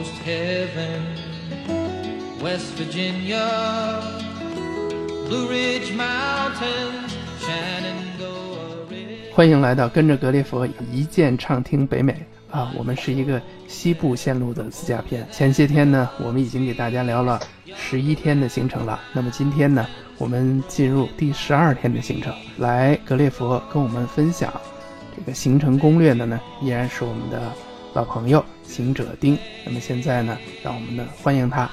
almost heaven. West Virginia, Blue Ridge Mountains, Shenandoah River. 欢迎来到跟着格列佛一键畅听北美啊！我们是一个西部线路的自驾片。前些天呢，我们已经给大家聊了十一天的行程了。那么今天呢，我们进入第十二天的行程。来格列佛跟我们分享这个行程攻略的呢，依然是我们的老朋友行者丁。那么现在呢，让我们呢欢迎他，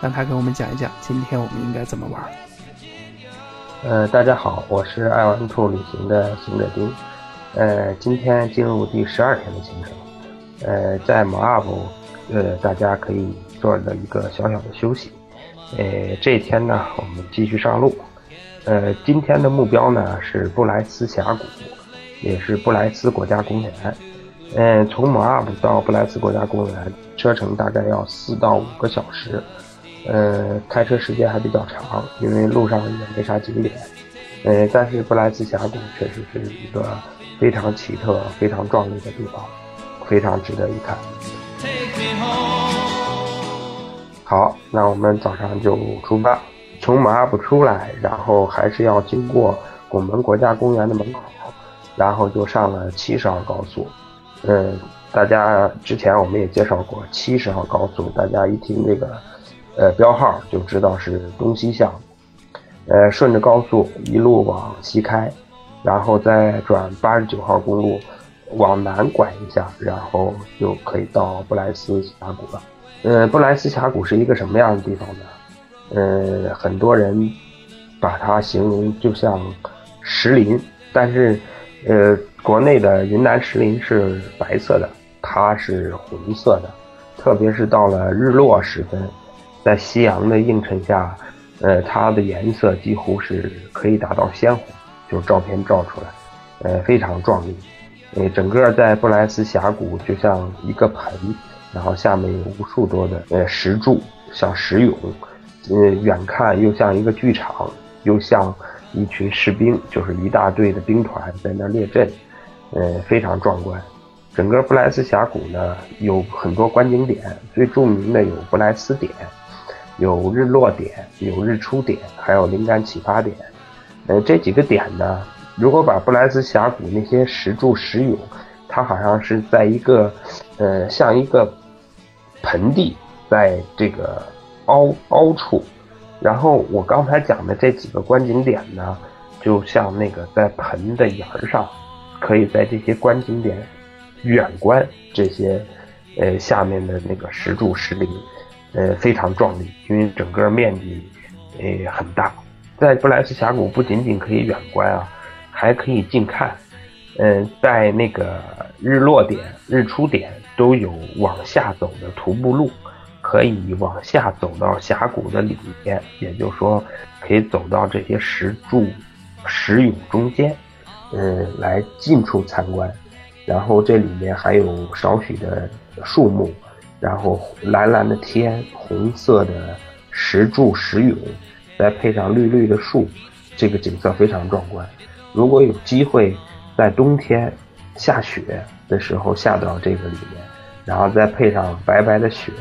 让他给我们讲一讲今天我们应该怎么玩。呃，大家好，我是爱玩兔旅行的行者丁。呃，今天进入第十二天的行程。呃，在某 up，呃，大家可以做了一个小小的休息。呃，这一天呢，我们继续上路。呃，今天的目标呢是布莱斯峡谷，也是布莱斯国家公园。嗯，从某 up 到布莱斯国家公园，车程大概要四到五个小时。呃，开车时间还比较长，因为路上也没啥景点。呃，但是布莱斯峡谷确实是一个非常奇特、非常壮丽的地方，非常值得一看。好，那我们早上就出发，从马尔布出来，然后还是要经过拱门国家公园的门口，然后就上了七十二高速。嗯，大家之前我们也介绍过七十号高速，大家一听这个呃标号就知道是东西向。呃，顺着高速一路往西开，然后再转八十九号公路往南拐一下，然后就可以到布莱斯峡谷了。呃，布莱斯峡谷是一个什么样的地方呢？呃，很多人把它形容就像石林，但是呃，国内的云南石林是白色的，它是红色的，特别是到了日落时分，在夕阳的映衬下，呃，它的颜色几乎是可以达到鲜红，就是照片照出来，呃，非常壮丽。呃，整个在布莱斯峡谷就像一个盆，然后下面有无数多的呃石柱，像石俑，呃，远看又像一个剧场，又像一群士兵，就是一大队的兵团在那列阵，呃，非常壮观。整个布莱斯峡谷呢有很多观景点，最著名的有布莱斯点，有日落点，有日出点，还有灵感启发点。呃，这几个点呢，如果把布莱斯峡谷那些石柱石俑，它好像是在一个，呃，像一个盆地，在这个凹凹处。然后我刚才讲的这几个观景点呢，就像那个在盆的沿儿上，可以在这些观景点远观这些，呃，下面的那个石柱石林，呃，非常壮丽，因为整个面积，呃，很大。在布莱斯峡谷不仅仅可以远观啊，还可以近看。嗯、在那个日落点、日出点都有往下走的徒步路，可以往下走到峡谷的里面，也就是说，可以走到这些石柱、石俑中间，嗯，来近处参观。然后这里面还有少许的树木，然后蓝蓝的天，红色的石柱石俑，再配上绿绿的树，这个景色非常壮观。如果有机会在冬天下雪的时候下到这个里面，然后再配上白白的雪，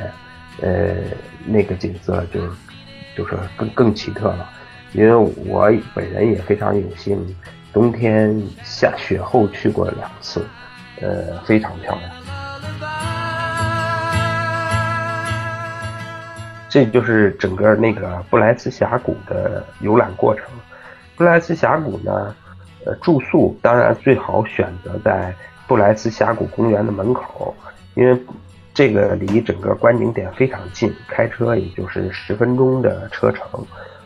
呃，那个景色就就是更更奇特了。因为我本人也非常有幸，冬天下雪后去过两次，呃，非常漂亮。这就是整个那个布莱斯峡谷的游览过程。布莱斯峡谷呢，呃，住宿当然最好选择在布莱斯峡谷公园的门口，因为这个离整个观景点非常近，开车也就是十分钟的车程。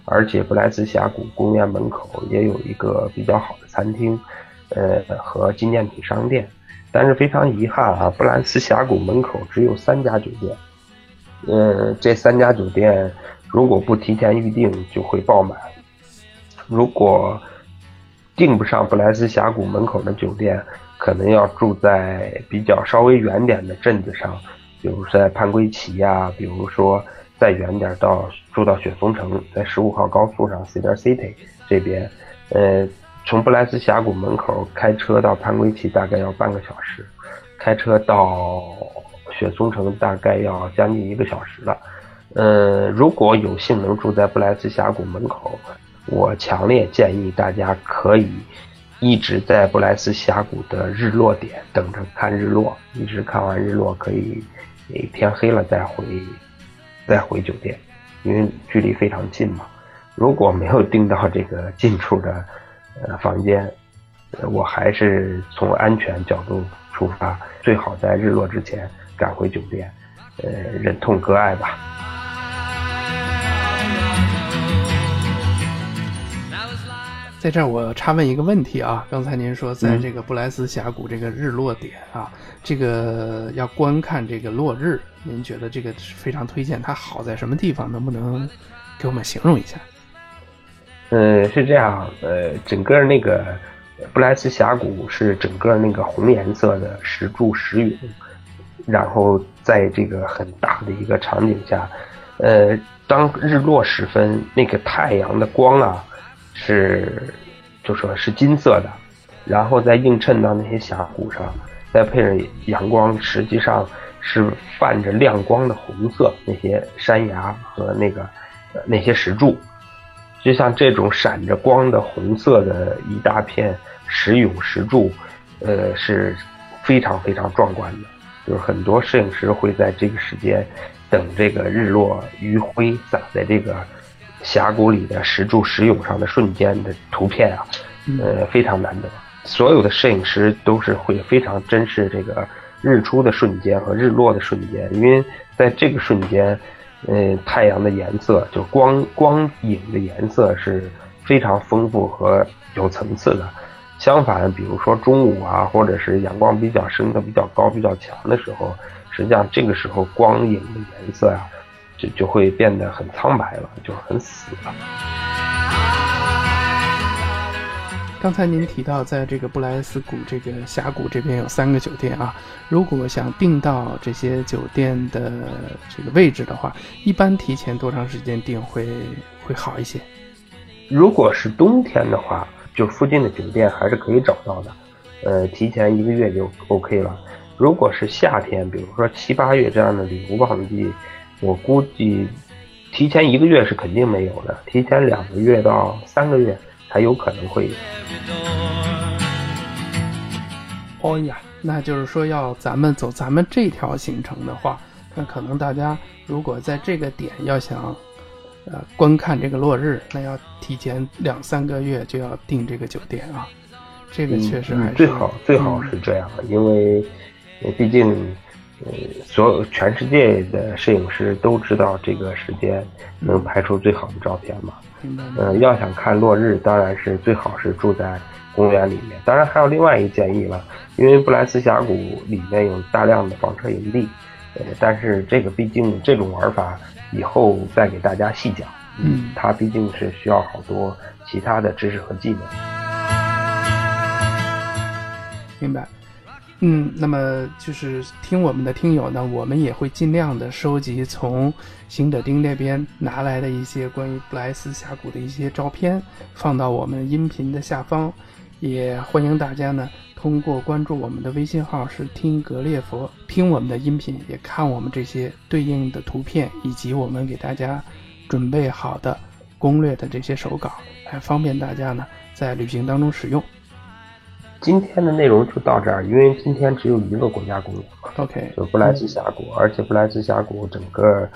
而且布莱斯峡谷公园门口也有一个比较好的餐厅，呃，和纪念品商店。但是非常遗憾啊，布莱斯峡谷门口只有三家酒店。呃，这三家酒店如果不提前预定就会爆满。如果订不上布莱斯峡谷门口的酒店，可能要住在比较稍微远点的镇子上，比如在潘圭奇呀、比如说再远点到住到雪松城，在十五号高速上 Cedar City 这边，呃，从布莱斯峡谷门口开车到潘圭奇大概要半个小时，开车到雪松城大概要将近一个小时了。呃，如果有幸能住在布莱斯峡谷门口，我强烈建议大家可以一直在布莱斯峡谷的日落点等着看日落，一直看完日落，可以天黑了再回再回酒店，因为距离非常近嘛。如果没有订到这个近处的呃房间，我还是从安全角度出发，最好在日落之前赶回酒店，呃，忍痛割爱吧。在这儿我插问一个问题啊，刚才您说在这个布莱斯峡谷这个日落点啊，这个要观看这个落日，您觉得这个非常推荐，它好在什么地方？能不能给我们形容一下？嗯，是这样，呃，整个那个布莱斯峡谷是整个那个红颜色的石柱石涌，然后在这个很大的一个场景下，呃，当日落时分，那个太阳的光啊。是，就说是金色的，然后再映衬到那些峡谷上，再配上阳光，实际上是泛着亮光的红色。那些山崖和那个那些石柱，就像这种闪着光的红色的一大片石涌石柱，呃，是非常非常壮观的。就是很多摄影师会在这个时间等这个日落余晖洒在这个。峡谷里的石柱、石涌上的瞬间的图片啊，呃，非常难得。所有的摄影师都是会非常珍视这个日出的瞬间和日落的瞬间，因为在这个瞬间，呃，太阳的颜色就光光影的颜色是非常丰富和有层次的。相反，比如说中午啊，或者是阳光比较升的比较高、比较强的时候，实际上这个时候光影的颜色啊。就就会变得很苍白了，就很死了。刚才您提到，在这个布莱斯谷这个峡谷这边有三个酒店啊，如果想订到这些酒店的这个位置的话，一般提前多长时间订会会好一些？如果是冬天的话，就附近的酒店还是可以找到的，呃，提前一个月就 OK 了。如果是夏天，比如说七八月这样的旅游旺季。我估计，提前一个月是肯定没有的，提前两个月到三个月才有可能会有。哦呀，那就是说要咱们走咱们这条行程的话，那可能大家如果在这个点要想，呃，观看这个落日，那要提前两三个月就要订这个酒店啊。这个确实还是最好，最好是这样的，因为毕竟。呃，所有全世界的摄影师都知道这个时间能拍出最好的照片嘛。嗯，要想看落日，当然是最好是住在公园里面。当然还有另外一个建议了，因为布莱斯峡谷里面有大量的房车营地，呃，但是这个毕竟这种玩法以后再给大家细讲。嗯，它毕竟是需要好多其他的知识和技能。明白。嗯，那么就是听我们的听友呢，我们也会尽量的收集从行者丁那边拿来的一些关于布莱斯峡谷的一些照片，放到我们音频的下方。也欢迎大家呢，通过关注我们的微信号是听格列佛，听我们的音频，也看我们这些对应的图片，以及我们给大家准备好的攻略的这些手稿，来方便大家呢在旅行当中使用。今天的内容就到这儿，因为今天只有一个国家公园嘛，OK，就布莱斯峡谷，而且布莱斯峡谷整个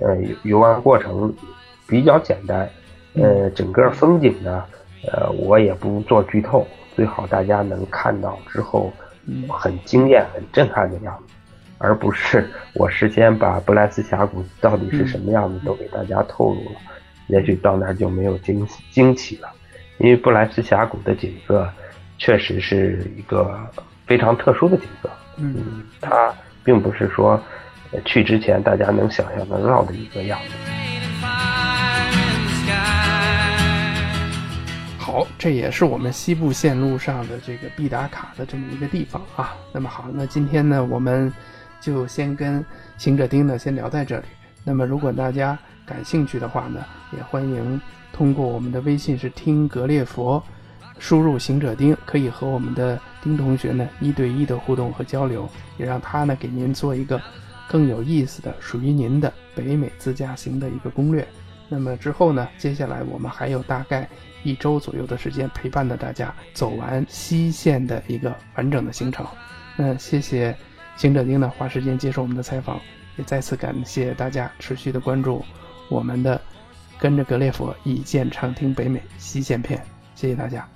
呃游玩过程比较简单，呃，整个风景呢，呃，我也不做剧透，最好大家能看到之后很惊艳、很震撼的样子，而不是我事先把布莱斯峡谷到底是什么样子都给大家透露了，也许到那儿就没有惊惊奇了，因为布莱斯峡谷的景色。确实是一个非常特殊的景色，嗯，它并不是说去之前大家能想象得到的一个样子。好，这也是我们西部线路上的这个必打卡的这么一个地方啊。那么好，那今天呢，我们就先跟行者丁呢先聊在这里。那么如果大家感兴趣的话呢，也欢迎通过我们的微信是听格列佛。输入行者丁，可以和我们的丁同学呢一对一的互动和交流，也让他呢给您做一个更有意思的属于您的北美自驾行的一个攻略。那么之后呢，接下来我们还有大概一周左右的时间陪伴着大家走完西线的一个完整的行程。那谢谢行者丁呢花时间接受我们的采访，也再次感谢大家持续的关注我们的跟着格列佛一键畅听北美西线片。谢谢大家。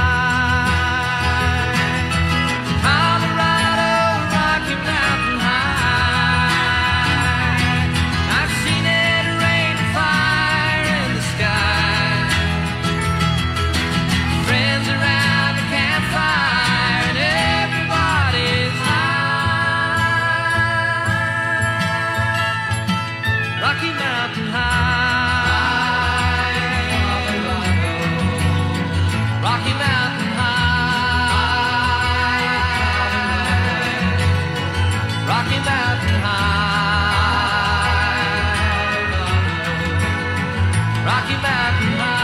happy, happy.